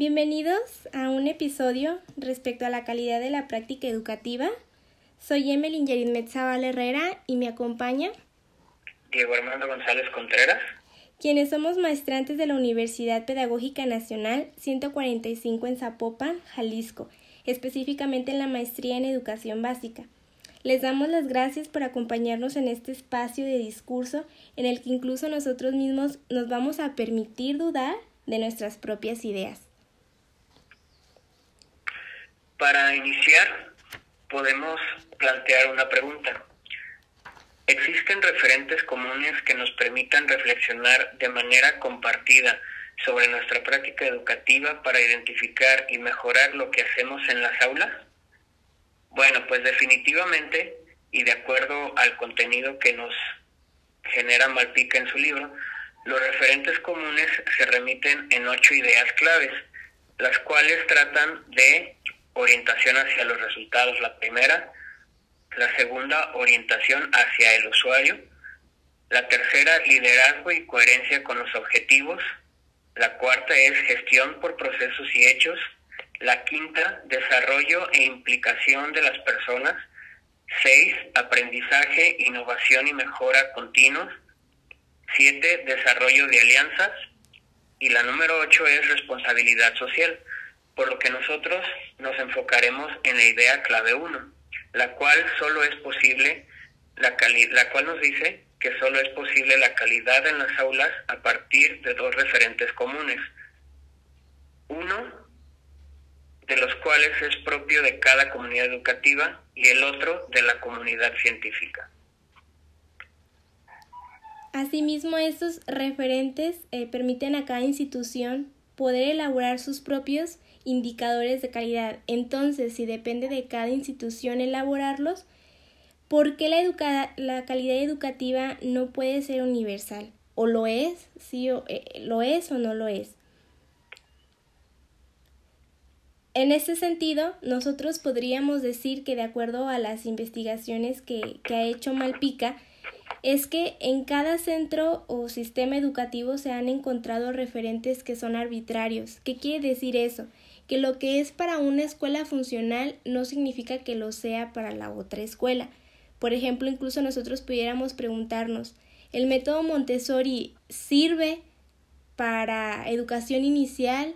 Bienvenidos a un episodio respecto a la calidad de la práctica educativa. Soy Emelin Yerid Herrera y me acompaña Diego Armando González Contreras, quienes somos maestrantes de la Universidad Pedagógica Nacional 145 en Zapopan, Jalisco, específicamente en la maestría en educación básica. Les damos las gracias por acompañarnos en este espacio de discurso en el que incluso nosotros mismos nos vamos a permitir dudar de nuestras propias ideas. Para iniciar, podemos plantear una pregunta. ¿Existen referentes comunes que nos permitan reflexionar de manera compartida sobre nuestra práctica educativa para identificar y mejorar lo que hacemos en las aulas? Bueno, pues definitivamente, y de acuerdo al contenido que nos genera Malpica en su libro, los referentes comunes se remiten en ocho ideas claves, las cuales tratan de orientación hacia los resultados, la primera. La segunda, orientación hacia el usuario. La tercera, liderazgo y coherencia con los objetivos. La cuarta es gestión por procesos y hechos. La quinta, desarrollo e implicación de las personas. Seis, aprendizaje, innovación y mejora continuos. Siete, desarrollo de alianzas. Y la número ocho es responsabilidad social por lo que nosotros nos enfocaremos en la idea clave 1, la cual solo es posible, la, la cual nos dice que solo es posible la calidad en las aulas a partir de dos referentes comunes. Uno de los cuales es propio de cada comunidad educativa y el otro de la comunidad científica. Asimismo, estos referentes eh, permiten a cada institución poder elaborar sus propios indicadores de calidad. Entonces, si depende de cada institución elaborarlos, ¿por qué la, la calidad educativa no puede ser universal? ¿O lo es? ¿Sí o, eh, lo es o no lo es? En este sentido, nosotros podríamos decir que de acuerdo a las investigaciones que, que ha hecho Malpica, es que en cada centro o sistema educativo se han encontrado referentes que son arbitrarios. ¿Qué quiere decir eso? Que lo que es para una escuela funcional no significa que lo sea para la otra escuela. Por ejemplo, incluso nosotros pudiéramos preguntarnos, ¿el método Montessori sirve para educación inicial,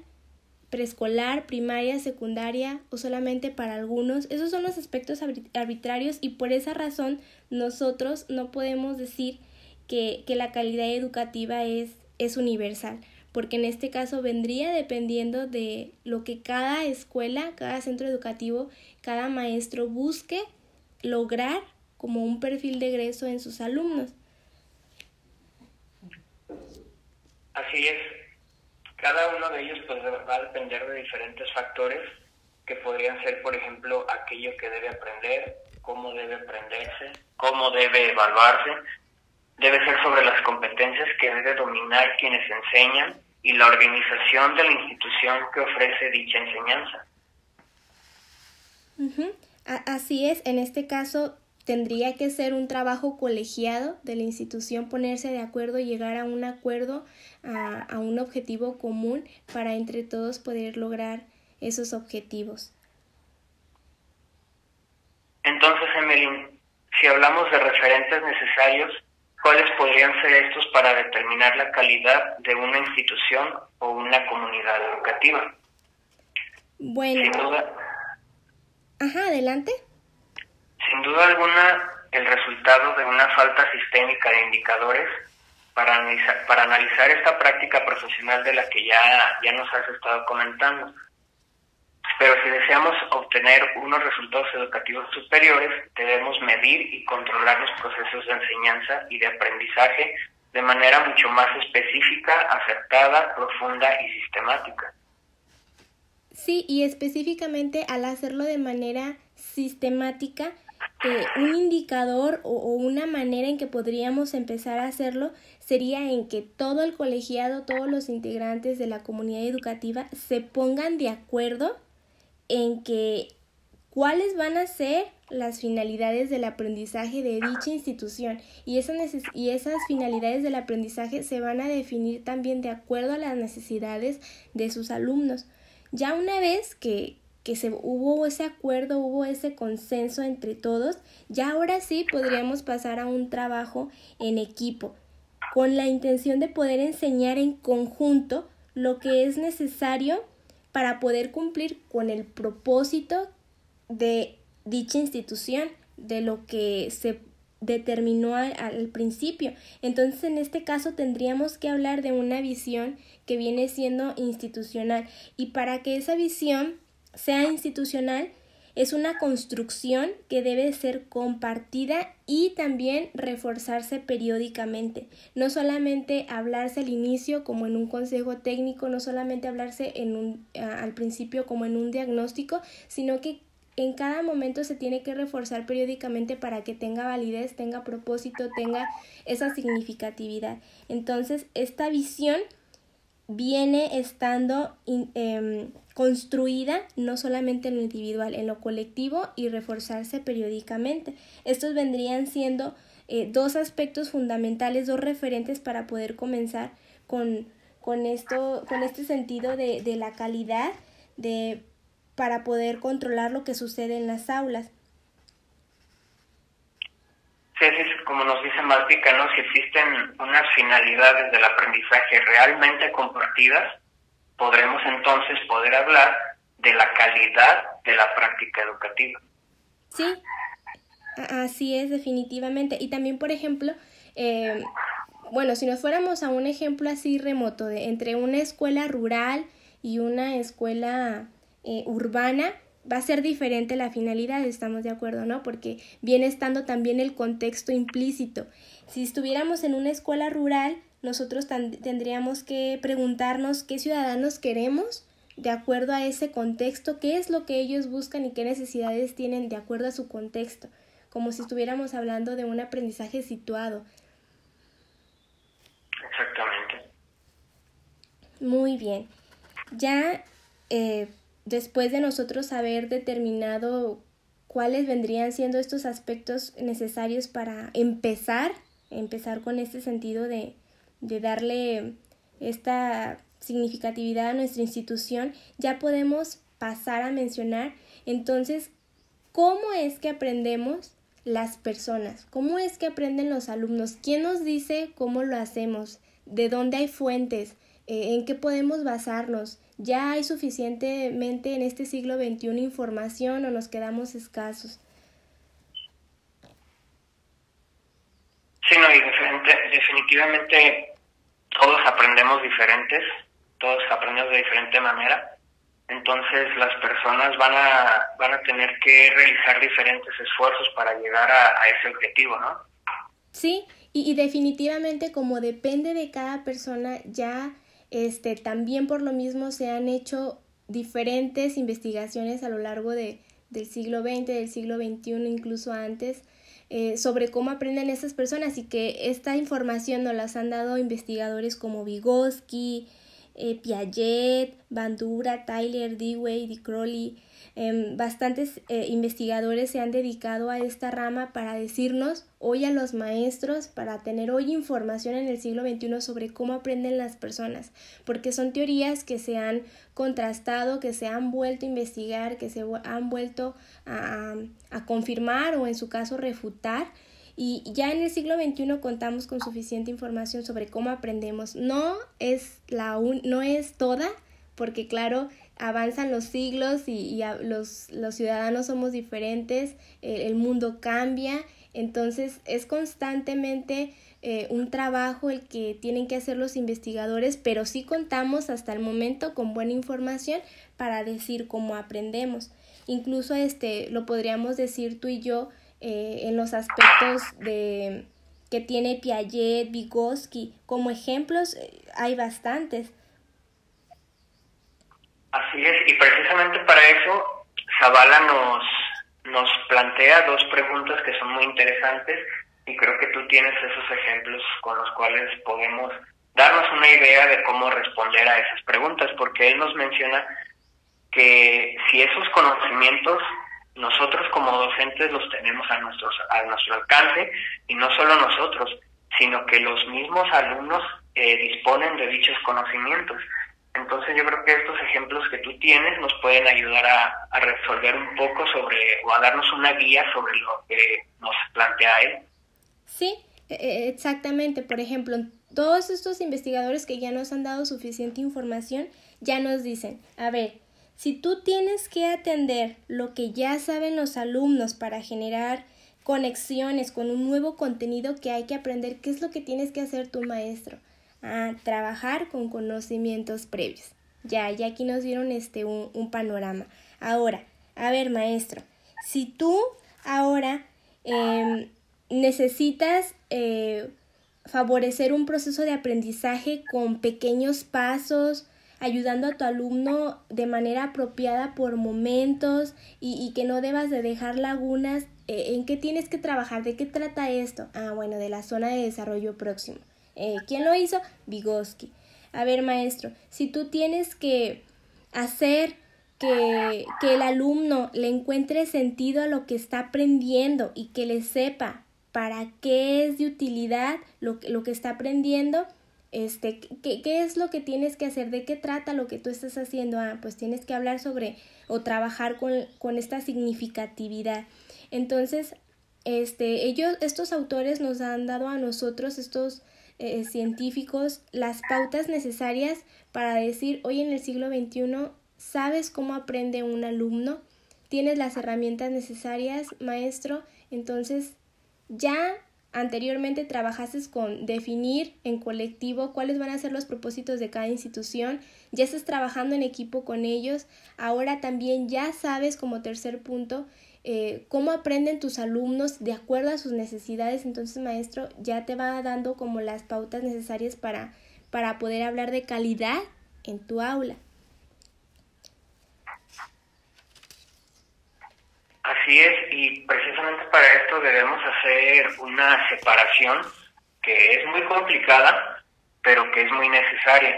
preescolar, primaria, secundaria o solamente para algunos? Esos son los aspectos arbitrarios y por esa razón nosotros no podemos decir que, que la calidad educativa es, es universal porque en este caso vendría dependiendo de lo que cada escuela, cada centro educativo, cada maestro busque lograr como un perfil de egreso en sus alumnos. Así es. Cada uno de ellos pues va a depender de diferentes factores que podrían ser, por ejemplo, aquello que debe aprender, cómo debe aprenderse, cómo debe evaluarse, debe ser sobre las competencias que debe dominar quienes enseñan y la organización de la institución que ofrece dicha enseñanza. Así es, en este caso tendría que ser un trabajo colegiado de la institución, ponerse de acuerdo, llegar a un acuerdo, a, a un objetivo común para entre todos poder lograr esos objetivos. Entonces, Emelín, si hablamos de referentes necesarios, ¿Cuáles podrían ser estos para determinar la calidad de una institución o una comunidad educativa? Bueno. Sin duda. Ajá, adelante. Sin duda alguna, el resultado de una falta sistémica de indicadores para analizar, para analizar esta práctica profesional de la que ya, ya nos has estado comentando. Pero si deseamos obtener unos resultados educativos superiores, debemos medir y controlar los procesos de enseñanza y de aprendizaje de manera mucho más específica, acertada, profunda y sistemática. Sí, y específicamente al hacerlo de manera sistemática, eh, un indicador o, o, una manera en que podríamos empezar a hacerlo sería en que todo el colegiado, todos los integrantes de la comunidad educativa se pongan de acuerdo en que cuáles van a ser las finalidades del aprendizaje de dicha institución y, y esas finalidades del aprendizaje se van a definir también de acuerdo a las necesidades de sus alumnos. Ya una vez que, que se, hubo ese acuerdo, hubo ese consenso entre todos, ya ahora sí podríamos pasar a un trabajo en equipo, con la intención de poder enseñar en conjunto lo que es necesario para poder cumplir con el propósito de dicha institución, de lo que se determinó al, principio. Entonces, en este caso tendríamos que hablar de una visión que viene siendo institucional. Y para que esa visión sea institucional, es una construcción que debe ser compartida y también reforzarse periódicamente. No solamente hablarse al inicio como en un consejo técnico, no solamente hablarse en un, al principio como en un diagnóstico, sino que en cada momento se tiene que reforzar periódicamente para que tenga validez, tenga propósito, tenga esa significatividad. Entonces, esta visión viene estando em, construida no solamente en lo individual, en lo colectivo y reforzarse periódicamente. Estos vendrían siendo eh, dos aspectos fundamentales, dos referentes para poder comenzar con, con, esto, con este sentido de, de la calidad de para poder controlar lo que sucede en las aulas. Sí, es como nos dice Malpica, ¿no? Si existen unas finalidades del aprendizaje realmente compartidas, podremos entonces poder hablar de la calidad de la práctica educativa. Sí, así es definitivamente. Y también, por ejemplo, eh, bueno, si nos fuéramos a un ejemplo así remoto de entre una escuela rural y una escuela eh, urbana, va a ser diferente la finalidad, estamos de acuerdo, ¿no? Porque viene estando también el contexto implícito. Si estuviéramos en una escuela rural, nosotros tendríamos que preguntarnos qué ciudadanos queremos de acuerdo a ese contexto, qué es lo que ellos buscan y qué necesidades tienen de acuerdo a su contexto, como si estuviéramos hablando de un aprendizaje situado. Exactamente. Muy bien. Ya eh, después de nosotros haber determinado cuáles vendrían siendo estos aspectos necesarios para empezar, empezar con este sentido de, de darle esta significatividad a nuestra institución, ya podemos pasar a mencionar entonces cómo es que aprendemos las personas, cómo es que aprenden los alumnos, quién nos dice cómo lo hacemos, de dónde hay fuentes, eh, en qué podemos basarnos, ¿Ya hay suficientemente en este siglo XXI información o nos quedamos escasos? Sí, no, y definitivamente todos aprendemos diferentes, todos aprendemos de diferente manera, entonces las personas van a, van a tener que realizar diferentes esfuerzos para llegar a, ese objetivo, ¿no? Sí, y, y definitivamente como depende de cada persona, ya este, también por lo mismo se han hecho diferentes investigaciones a lo largo de, del siglo XX, del siglo XXI, incluso antes, eh, sobre cómo aprenden esas personas y que esta información nos las han dado investigadores como Vygotsky, eh, Piaget, Bandura, Tyler, Dewey, Di Crowley, Em, bastantes eh, investigadores se han dedicado a esta rama para decirnos hoy a los maestros, para tener hoy información en el siglo XXI sobre cómo aprenden las personas, porque son teorías que se han contrastado, que se han vuelto a investigar, que se han vuelto a, a confirmar o en su caso refutar. Y ya en el siglo XXI contamos con suficiente información sobre cómo aprendemos. No es, la no es toda, porque claro, avanzan los siglos y, los, los, ciudadanos somos diferentes, el mundo cambia, entonces es constantemente eh, un trabajo el que tienen que hacer los investigadores, pero sí contamos hasta el momento con buena información para decir cómo aprendemos. Incluso este lo podríamos decir tú y yo eh, en los aspectos de que tiene Piaget, Vygotsky, como ejemplos eh, hay bastantes. Así es, y precisamente para eso Zavala nos, nos plantea dos preguntas que son muy interesantes y creo que tú tienes esos ejemplos con los cuales podemos darnos una idea de cómo responder a esas preguntas, porque él nos menciona que si esos conocimientos nosotros como docentes los tenemos a, nuestros, a nuestro alcance, y no solo nosotros, sino que los mismos alumnos eh, disponen de dichos conocimientos. Entonces yo creo que estos ejemplos que tú tienes nos pueden ayudar a, a resolver un poco sobre o a darnos una guía sobre lo que nos plantea él. Sí, e, e, exactamente. Por ejemplo, todos estos investigadores que ya nos han dado suficiente información ya nos dicen, a ver, si tú tienes que atender lo que ya saben los alumnos para generar conexiones con un nuevo contenido que hay que aprender, ¿qué es lo que tienes que hacer tu maestro? A trabajar con conocimientos previos. Ya, ya aquí nos dieron este un, un panorama. Ahora, a ver, maestro, si tú ahora eh, necesitas eh, favorecer un proceso de aprendizaje con pequeños pasos, ayudando a tu alumno de manera apropiada por momentos y, que no debas de dejar lagunas. Eh, ¿En qué tienes que trabajar? ¿De qué trata esto? Ah, bueno, de la zona de desarrollo próximo. Eh, ¿Quién lo hizo? Vygotsky. A ver, maestro, si tú tienes que hacer que, que el alumno le encuentre sentido a lo que está aprendiendo y que le sepa para qué es de utilidad lo, lo que está aprendiendo, este, ¿qué, ¿qué, es lo que tienes que hacer, de qué trata lo que tú estás haciendo. Ah, pues tienes que hablar sobre o trabajar con, con esta significatividad. Entonces, este, ellos, estos autores nos han dado a nosotros, estos eh, científicos, las pautas necesarias para decir, hoy en el siglo XXI, ¿sabes cómo aprende un alumno? ¿Tienes las herramientas necesarias, maestro? Entonces, ya anteriormente trabajases con definir en colectivo cuáles van a ser los propósitos de cada institución, ya estás trabajando en equipo con ellos, ahora también ya sabes como tercer punto eh, cómo aprenden tus alumnos de acuerdo a sus necesidades, entonces maestro ya te va dando como las pautas necesarias para, para poder hablar de calidad en tu aula. Así es, y precisamente para esto debemos hacer una separación que es muy complicada, pero que es muy necesaria.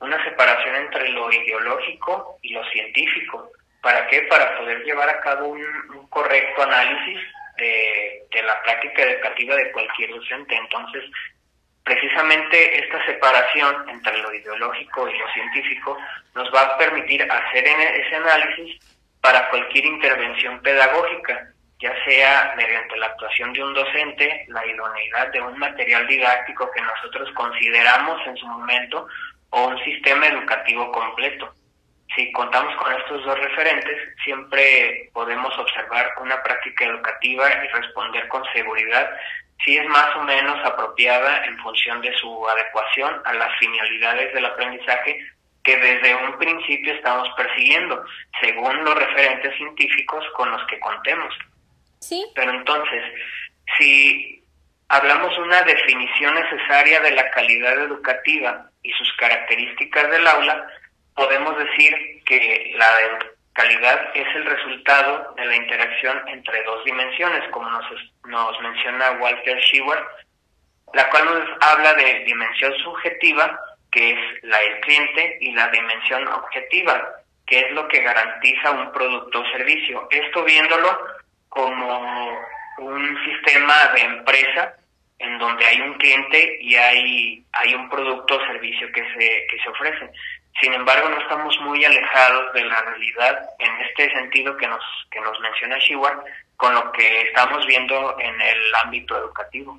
Una separación entre lo ideológico y lo científico. ¿Para qué? Para poder llevar a cabo un, correcto análisis de, la práctica educativa de cualquier docente. Entonces, precisamente esta separación entre lo ideológico y lo científico nos va a permitir hacer ese análisis para cualquier intervención pedagógica, ya sea mediante la actuación de un docente, la idoneidad de un material didáctico que nosotros consideramos en su momento o un sistema educativo completo. Si contamos con estos dos referentes, siempre podemos observar una práctica educativa y responder con seguridad si es más o menos apropiada en función de su adecuación a las finalidades del aprendizaje que desde un principio estamos persiguiendo, según los referentes científicos con los que contemos. Sí. Pero entonces, si hablamos una definición necesaria de la calidad educativa y sus características del aula, podemos decir que la calidad es el resultado de la interacción entre dos dimensiones, como nos, nos menciona Walter Sheward, la cual nos habla de dimensión subjetiva que es la del cliente, y la dimensión objetiva, que es lo que garantiza un producto o servicio. Esto viéndolo como un sistema de empresa en donde hay un cliente y hay, hay un producto o servicio que se, que se ofrece. Sin embargo, no estamos muy alejados de la realidad en este sentido que nos, que nos menciona Shiwa con lo que estamos viendo en el ámbito educativo.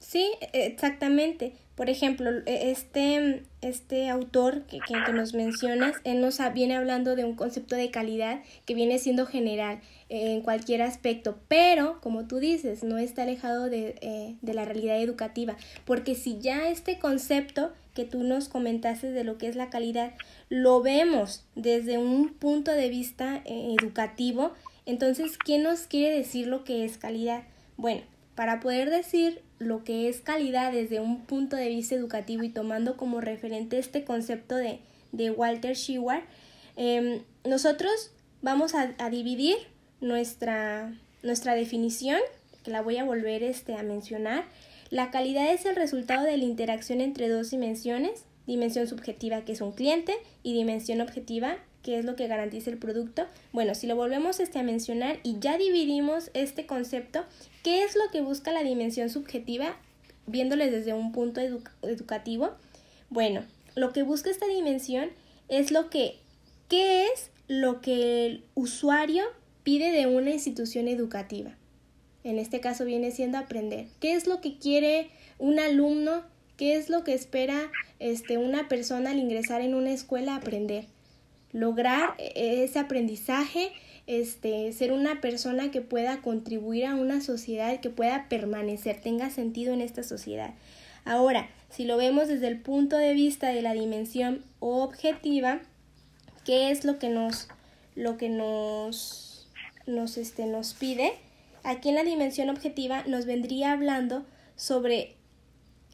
Sí, exactamente. Por ejemplo, e, este, este autor que, que, nos mencionas, él nos viene hablando de un concepto de calidad que viene siendo general en cualquier aspecto, pero como tú dices, no está alejado de, eh, de la realidad educativa, porque si ya este concepto que tú nos comentaste de lo que es la calidad, lo vemos desde un punto de vista eh, educativo, entonces, ¿quién nos quiere decir lo que es calidad? Bueno, para poder decir lo que es calidad desde un punto de vista educativo y tomando como referente este concepto de, de Walter Sheward, em, nosotros vamos a, dividir nuestra, nuestra definición, que la voy a volver este, a mencionar. La calidad es el resultado de la interacción entre dos dimensiones, dimensión subjetiva que es un cliente y dimensión objetiva que es lo que garantiza el producto. Bueno, si lo volvemos este a mencionar y ya dividimos este concepto, ¿qué es lo que busca la dimensión subjetiva viéndoles desde un punto educativo? Bueno, lo que busca esta dimensión es lo que, ¿qué es lo que el usuario pide de una institución educativa? En este caso viene siendo aprender. ¿Qué es lo que quiere un alumno? ¿Qué es lo que espera este, una persona al ingresar en una escuela aprender? Lograr e-, ese aprendizaje, este, ser una persona que pueda contribuir a una sociedad, que pueda permanecer, tenga sentido en esta sociedad. Ahora, si lo vemos desde el punto de vista de la dimensión objetiva, ¿qué es lo que nos, lo que nos, nos, este, nos pide? Aquí en la dimensión objetiva nos vendría hablando sobre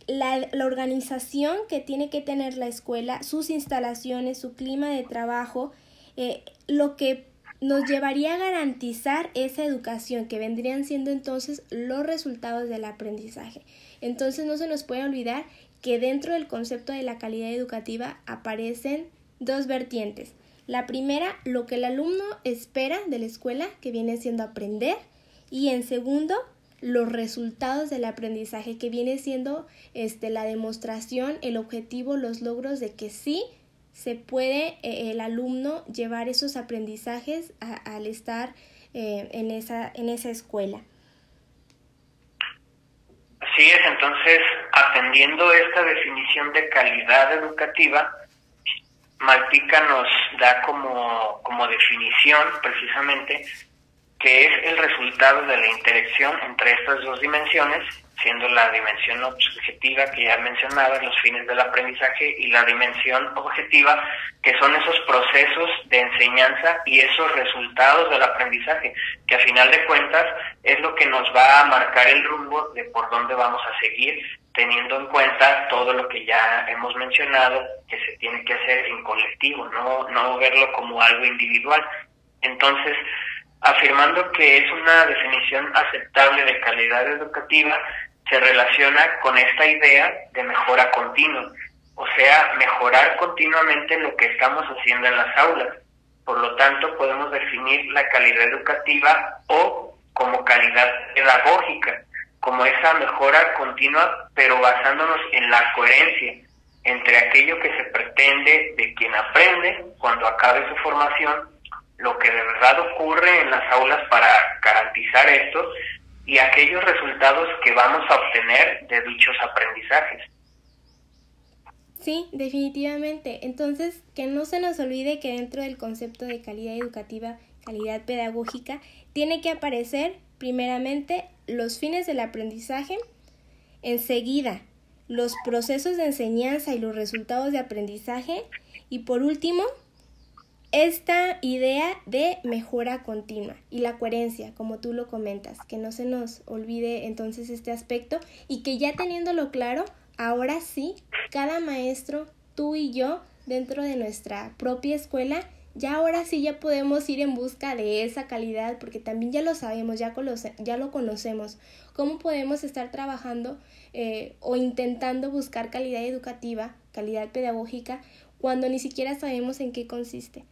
la, la, organización que tiene que tener la escuela, sus instalaciones, su clima de trabajo, eh, lo que nos llevaría a garantizar esa educación, que vendrían siendo entonces los resultados del aprendizaje. Entonces no se nos puede olvidar que dentro del concepto de la calidad educativa aparecen dos vertientes. La primera, lo que el alumno espera de la escuela, que viene siendo aprender, y en segundo, los resultados del aprendizaje, que viene siendo este, la demostración, el objetivo, los logros de que sí se puede eh, el alumno llevar esos aprendizajes al estar eh, en, esa, en esa escuela. Así es, entonces, atendiendo esta definición de calidad educativa, Malpica nos da como, como definición precisamente que es el resultado de la interacción entre estas dos dimensiones, siendo la dimensión subjetiva que ya mencionaba, los fines del aprendizaje, y la dimensión objetiva, que son esos procesos de enseñanza y esos resultados del aprendizaje, que a final de cuentas es lo que nos va a marcar el rumbo de por dónde vamos a seguir, teniendo en cuenta todo lo que ya hemos mencionado, que se tiene que hacer en colectivo, no, no verlo como algo individual. Entonces, afirmando que es una definición aceptable de calidad educativa, se relaciona con esta idea de mejora continua, o sea, mejorar continuamente lo que estamos haciendo en las aulas. Por lo tanto, podemos definir la calidad educativa o como calidad pedagógica, como esa mejora continua, pero basándonos en la coherencia entre aquello que se pretende de quien aprende cuando acabe su formación lo que de verdad ocurre en las aulas para garantizar esto y aquellos resultados que vamos a obtener de dichos aprendizajes. Sí, definitivamente. Entonces, que no se nos olvide que dentro del concepto de calidad educativa, calidad pedagógica, tiene que aparecer primeramente los fines del aprendizaje, enseguida los procesos de enseñanza y los resultados de aprendizaje y por último esta idea de mejora continua y la coherencia, como tú lo comentas, que no se nos olvide entonces este aspecto y que ya teniéndolo claro, ahora sí, cada maestro, tú y yo, dentro de nuestra propia escuela, ya ahora sí ya podemos ir en busca de esa calidad porque también ya lo sabemos, ya, ya lo conocemos. ¿Cómo podemos estar trabajando eh, o intentando buscar calidad educativa, calidad pedagógica, cuando ni siquiera sabemos en qué consiste?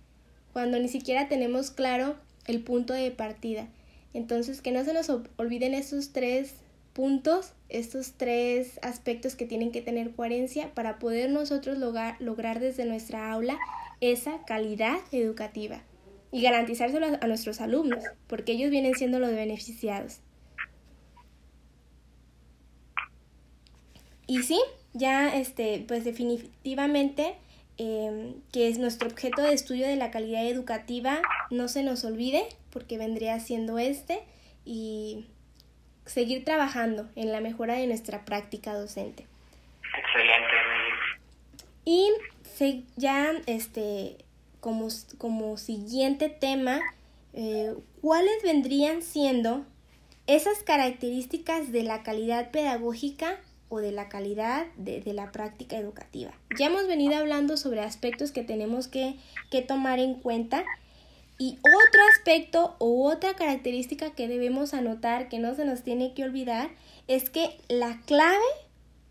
Cuando ni siquiera tenemos claro el punto de partida. Entonces, que no se nos olviden estos tres puntos, estos tres aspectos que tienen que tener coherencia para poder nosotros lograr, lograr desde nuestra aula esa calidad educativa y garantizárselo a nuestros alumnos, porque ellos vienen siendo los beneficiados. Y sí, ya este, pues definitivamente Em, que es nuestro objeto de estudio de la calidad educativa, no se nos olvide, porque vendría siendo este, y seguir trabajando en la mejora de nuestra práctica docente. Excelente. Y ya este, como, como siguiente tema, eh, ¿cuáles vendrían siendo esas características de la calidad pedagógica o de la calidad de, la práctica educativa. Ya hemos venido hablando sobre aspectos que tenemos que, que tomar en cuenta y otro aspecto o otra característica que debemos anotar que no se nos tiene que olvidar es que la clave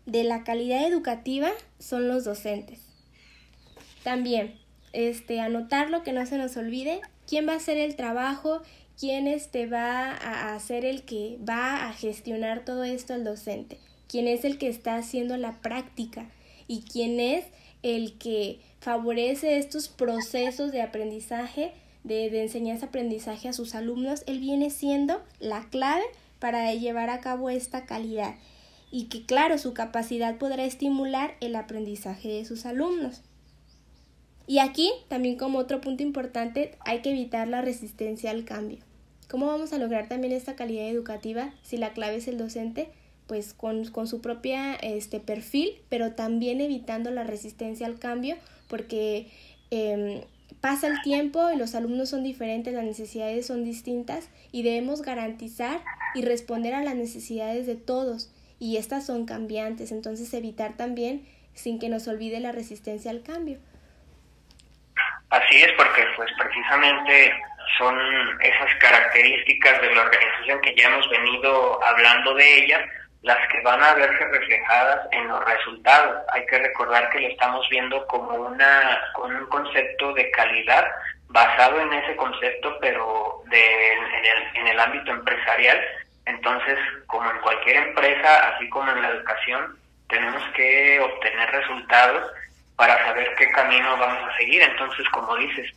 de la calidad educativa son los docentes. También, este, anotarlo que no se nos olvide, quién va a hacer el trabajo, quién este, va a hacer el que va a gestionar todo esto el docente quién es el que está haciendo la práctica y quién es el que favorece estos procesos de aprendizaje, de, de enseñanza-aprendizaje a sus alumnos, él viene siendo la clave para llevar a cabo esta calidad y que claro, su capacidad podrá estimular el aprendizaje de sus alumnos. Y aquí, también como otro punto importante, hay que evitar la resistencia al cambio. ¿Cómo vamos a lograr también esta calidad educativa si la clave es el docente? Pues con, su propia este, perfil, pero también evitando la resistencia al cambio, porque em, pasa el tiempo y los alumnos son diferentes, las necesidades son distintas y debemos garantizar y responder a las necesidades de todos y estas son cambiantes, entonces evitar también sin que nos olvide la resistencia al cambio. Así es, porque pues precisamente son esas características de la organización que ya hemos venido hablando de ella, las que van a verse reflejadas en los resultados. Hay que recordar que lo estamos viendo como una con un concepto de calidad basado en ese concepto, pero de, en, el, en el ámbito empresarial. Entonces, como en cualquier empresa, así como en la educación, tenemos que obtener resultados para saber qué camino vamos a seguir. Entonces, como dices,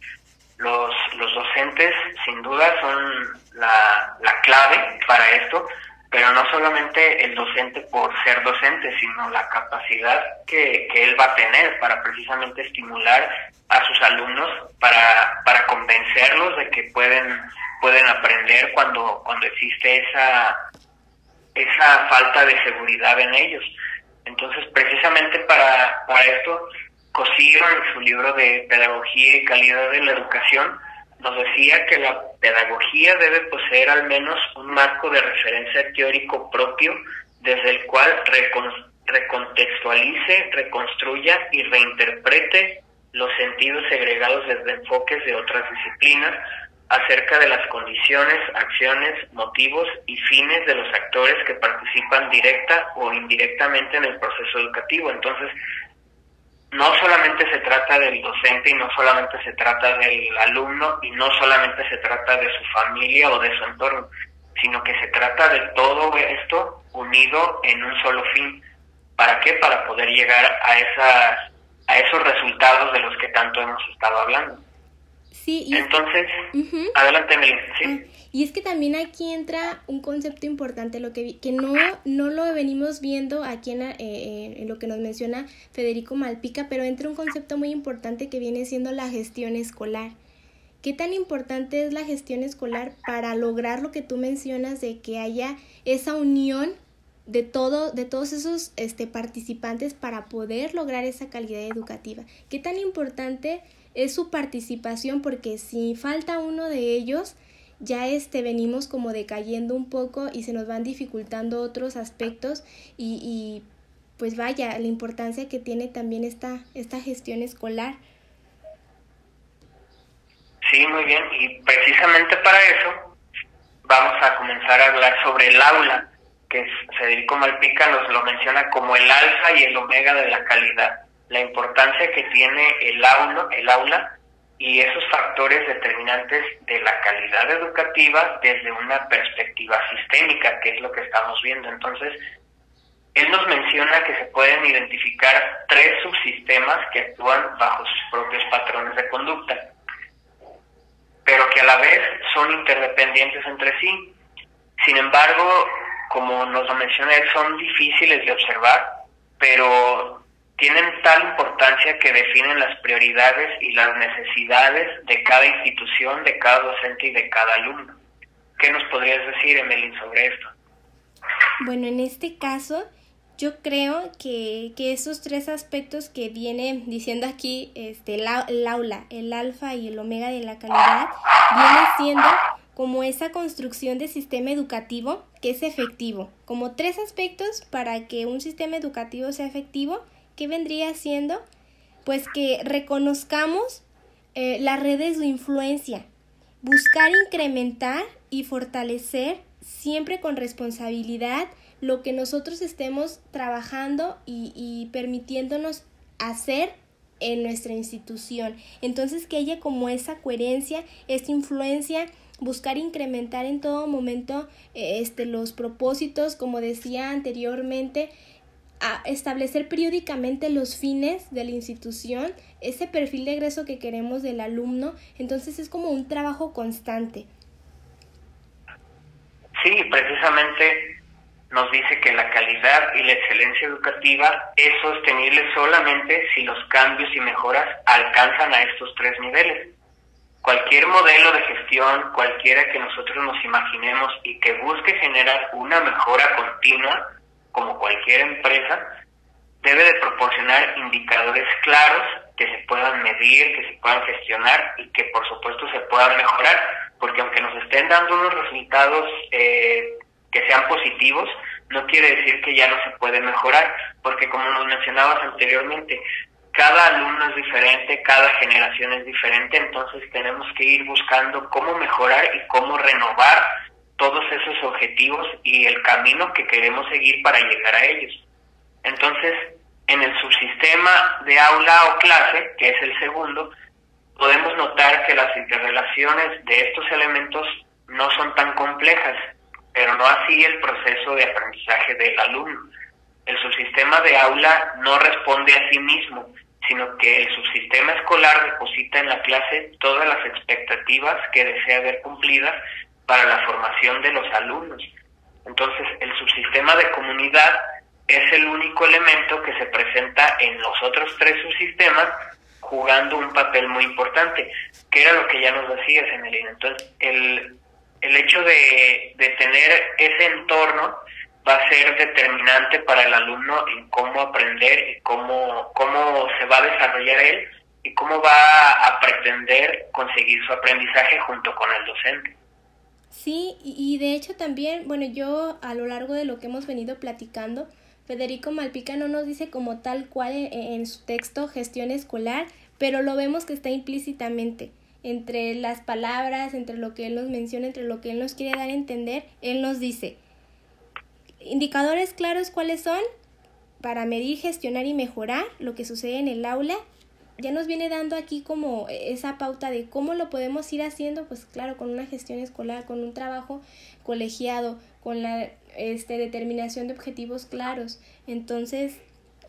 los, los docentes sin duda son la, la clave para esto, pero no solamente el docente por ser docente, sino la capacidad que, que él va a tener para precisamente estimular a sus alumnos, para, para convencerlos de que pueden, pueden aprender cuando, cuando existe esa, esa falta de seguridad en ellos. Entonces, precisamente para, para esto, Cosío en su libro de Pedagogía y Calidad de la Educación nos decía que la pedagogía debe poseer al menos un marco de referencia teórico propio desde el cual recontextualice, reconstruya y reinterprete los sentidos segregados desde enfoques de otras disciplinas acerca de las condiciones, acciones, motivos y fines de los actores que participan directa o indirectamente en el proceso educativo. Entonces, no solamente se trata del docente y no solamente se trata del alumno y no solamente se trata de su familia o de su entorno, sino que se trata de todo esto unido en un solo fin. ¿Para qué? Para poder llegar a esas a esos resultados de los que tanto hemos estado hablando. Sí, y Entonces, adelante. ¿sí? Ah, y es que también aquí entra un concepto importante, lo que, que no, no lo venimos viendo aquí en, eh, eh, en, lo que nos menciona Federico Malpica, pero entra un concepto muy importante que viene siendo la gestión escolar. ¿Qué tan importante es la gestión escolar para lograr lo que tú mencionas de que haya esa unión de todo de todos esos este participantes para poder lograr esa calidad educativa? ¿Qué tan importante es su participación? Porque si falta uno de ellos, ya este venimos como decayendo un poco y se nos van dificultando otros aspectos y, y pues vaya la importancia que tiene también esta esta gestión escolar sí muy bien y precisamente para eso vamos a comenzar a hablar sobre el aula que Federico Malpica nos lo menciona como el alfa y el omega de la calidad la importancia que tiene el aula el aula y esos factores determinantes de la calidad educativa desde una perspectiva sistémica, que es lo que estamos viendo. Entonces, él nos menciona que se pueden identificar tres subsistemas que actúan bajo sus propios patrones de conducta, pero que a la vez son interdependientes entre sí. Sin embargo, como nos lo menciona él, son difíciles de observar, pero tienen tal importancia que definen las prioridades y las necesidades de cada institución, de cada docente y de cada alumno. ¿Qué nos podrías decir, Emelín, sobre esto? Bueno, en este caso, yo creo que, que esos tres aspectos que viene diciendo aquí este, el aula, el alfa y el omega de la calidad, viene siendo como esa construcción de sistema educativo que es efectivo, como tres aspectos para que un sistema educativo sea efectivo ¿qué vendría siendo? Pues que reconozcamos eh, las redes de influencia, buscar incrementar y fortalecer siempre con responsabilidad lo que nosotros estemos trabajando y, permitiéndonos hacer en nuestra institución. Entonces que haya como esa coherencia, esta influencia, buscar incrementar en todo momento eh, este, los propósitos, como decía anteriormente, a establecer periódicamente los fines de la institución, ese perfil de egreso que queremos del alumno, entonces es como un trabajo constante. Sí, precisamente nos dice que la calidad y la excelencia educativa es sostenible solamente si los cambios y mejoras alcanzan a estos tres niveles. Cualquier modelo de gestión, cualquiera que nosotros nos imaginemos y que busque generar una mejora continua, como cualquier empresa, debe de proporcionar indicadores claros que se puedan medir, que se puedan gestionar y que por supuesto se puedan mejorar, porque aunque nos estén dando unos resultados eh, que sean positivos, no quiere decir que ya no se puede mejorar, porque como nos mencionabas anteriormente, cada alumno es diferente, cada generación es diferente, entonces tenemos que ir buscando cómo mejorar y cómo renovar todos esos objetivos y el camino que queremos seguir para llegar a ellos. Entonces, en el subsistema de aula o clase, que es el segundo, podemos notar que las interrelaciones de estos elementos no son tan complejas, pero no así el proceso de aprendizaje del alumno. El subsistema de aula no responde a sí mismo, sino que el subsistema escolar deposita en la clase todas las expectativas que desea ver cumplidas para la formación de los alumnos. Entonces, el subsistema de comunidad es el único elemento que se presenta en los otros tres subsistemas jugando un papel muy importante, que era lo que ya nos decías, Emelina. Entonces, el, el hecho de, de tener ese entorno va a ser determinante para el alumno en cómo aprender y cómo, cómo se va a desarrollar él y cómo va a pretender conseguir su aprendizaje junto con el docente. Sí, y de hecho también, bueno, yo a lo largo de lo que hemos venido platicando, Federico Malpica no nos dice como tal cual en, su texto gestión escolar, pero lo vemos que está implícitamente entre las palabras, entre lo que él nos menciona, entre lo que él nos quiere dar a entender, él nos dice, indicadores claros cuáles son para medir, gestionar y mejorar lo que sucede en el aula. Ya nos viene dando aquí como esa pauta de cómo lo podemos ir haciendo, pues claro, con una gestión escolar, con un trabajo colegiado, con la este, determinación de objetivos claros. Entonces,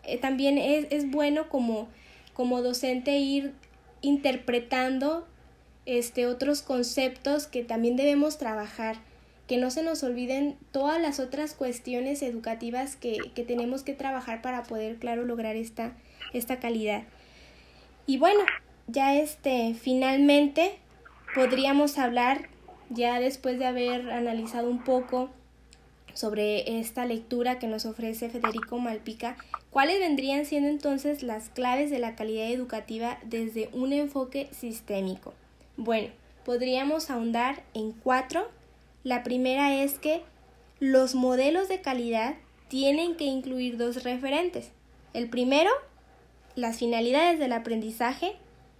eh, también es, es bueno como, como docente ir interpretando este, otros conceptos que también debemos trabajar que no se nos olviden todas las otras cuestiones educativas que, que tenemos que trabajar para poder, claro, lograr esta, esta calidad. Y bueno, ya este, finalmente podríamos hablar, ya después de haber analizado un poco sobre esta lectura que nos ofrece Federico Malpica, cuáles vendrían siendo entonces las claves de la calidad educativa desde un enfoque sistémico. Bueno, podríamos ahondar en cuatro la primera es que los modelos de calidad tienen que incluir dos referentes. El primero, las finalidades del aprendizaje,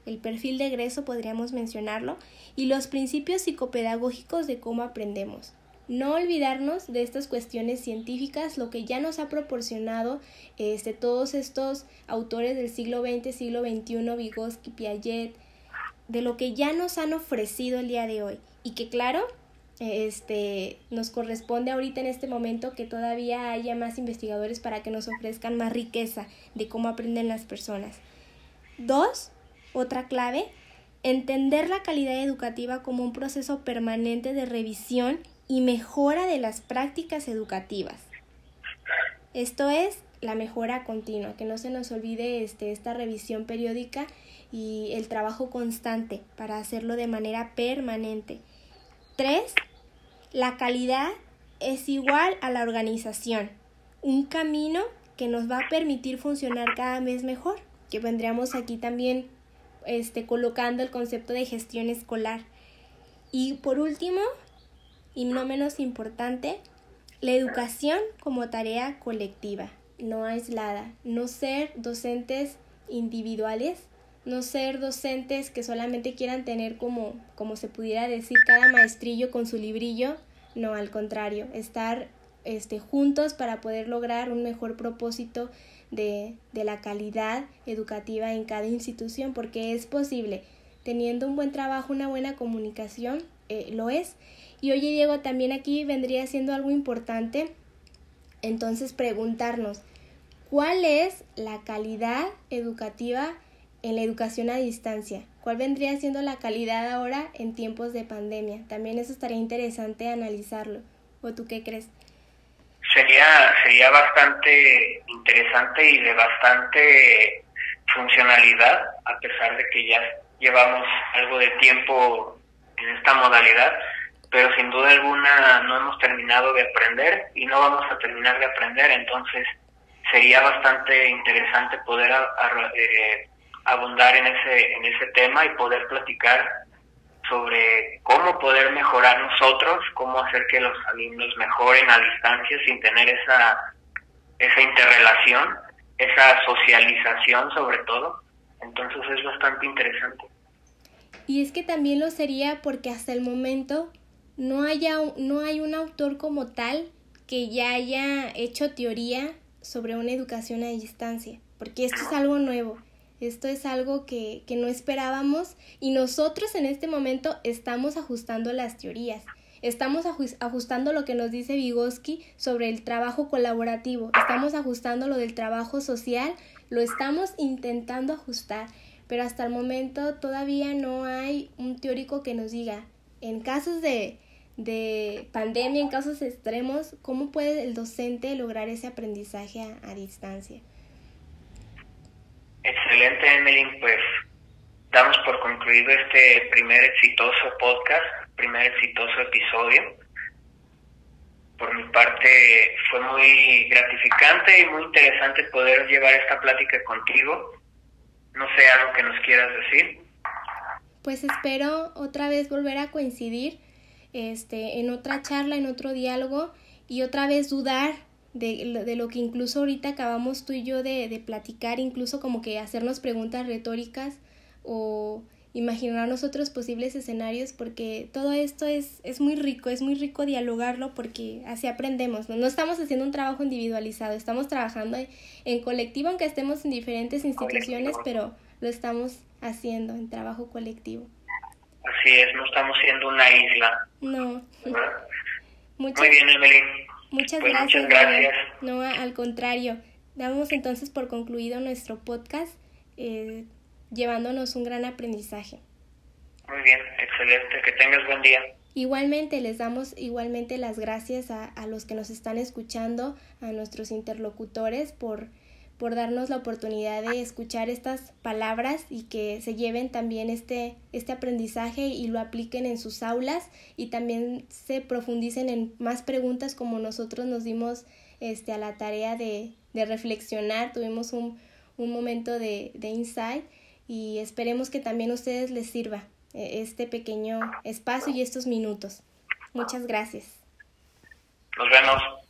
el perfil de egreso podríamos mencionarlo, y los principios psicopedagógicos de cómo aprendemos. No olvidarnos de estas cuestiones científicas, lo que ya nos ha proporcionado este, todos estos autores del siglo XX, siglo XXI, Vygotsky, Piaget, de lo que ya nos han ofrecido el día de hoy. Y que claro, este, nos corresponde ahorita en este momento que todavía haya más investigadores para que nos ofrezcan más riqueza de cómo aprenden las personas. Dos, otra clave, entender la calidad educativa como un proceso permanente de revisión y mejora de las prácticas educativas. Esto es la mejora continua, que no se nos olvide este, esta revisión periódica y el trabajo constante para hacerlo de manera permanente. Tres, la calidad es igual a la organización, un camino que nos va a permitir funcionar cada vez mejor, que vendríamos aquí también este, colocando el concepto de gestión escolar. Y por último, y no menos importante, la educación como tarea colectiva, no aislada, no ser docentes individuales, no ser docentes que solamente quieran tener como, como se pudiera decir, cada maestrillo con su librillo, no, al contrario, estar este, juntos para poder lograr un mejor propósito de, de la calidad educativa en cada institución, porque es posible, teniendo un buen trabajo, una buena comunicación, eh, lo es. Y oye Diego, también aquí vendría siendo algo importante, entonces preguntarnos, ¿cuál es la calidad educativa en la educación a distancia? ¿Cuál vendría siendo la calidad ahora en tiempos de pandemia? También eso estaría interesante analizarlo. ¿O tú qué crees? Sería, sería bastante interesante y de bastante funcionalidad, a pesar de que ya llevamos algo de tiempo en esta modalidad, pero sin duda alguna no hemos terminado de aprender y no vamos a terminar de aprender, entonces sería bastante interesante poder eh, abundar en ese, en ese tema y poder platicar sobre cómo poder mejorar nosotros, cómo hacer que los alumnos mejoren a distancia sin tener esa, esa interrelación, esa socialización sobre todo. Entonces es bastante interesante. Y es que también lo sería porque hasta el momento no, haya, no hay un autor como tal que ya haya hecho teoría sobre una educación a distancia, porque esto es algo nuevo. Esto es algo que, que no esperábamos y nosotros en este momento estamos ajustando las teorías. Estamos ajustando lo que nos dice Vygotsky sobre el trabajo colaborativo. Estamos ajustando lo del trabajo social. Lo estamos intentando ajustar. Pero hasta el momento todavía no hay un teórico que nos diga, en casos de, de pandemia, en casos extremos, cómo puede el docente lograr ese aprendizaje a distancia. Excelente, Emily. Pues damos por concluido este primer exitoso podcast, primer exitoso episodio. Por mi parte fue muy gratificante y muy interesante poder llevar esta plática contigo. No sé algo que nos quieras decir. Pues espero otra vez volver a coincidir este, en otra charla, en otro diálogo y otra vez dudar de, de, lo que incluso ahorita acabamos tú y yo de, de, platicar, incluso como que hacernos preguntas retóricas o imaginarnos otros posibles escenarios, porque todo esto es, es muy rico, es muy rico dialogarlo porque así aprendemos, ¿no? no estamos haciendo un trabajo individualizado, estamos trabajando en colectivo, aunque estemos en diferentes instituciones, pero lo estamos haciendo en trabajo colectivo. Así es, no estamos siendo una isla. No. Muy bien. Muchas pues gracias. Muchas gracias. No, al contrario. Damos entonces por concluido nuestro podcast, eh, llevándonos un gran aprendizaje. Muy bien, excelente. Que tengas buen día. Igualmente, les damos igualmente las gracias a, a los que nos están escuchando, a nuestros interlocutores por por darnos la oportunidad de escuchar estas palabras y que se lleven también este, este aprendizaje y lo apliquen en sus aulas y también se profundicen en más preguntas como nosotros nos dimos este, a la tarea de, reflexionar, tuvimos un, un momento de, de insight y esperemos que también a ustedes les sirva eh, este pequeño espacio y estos minutos. Muchas gracias. Nos vemos.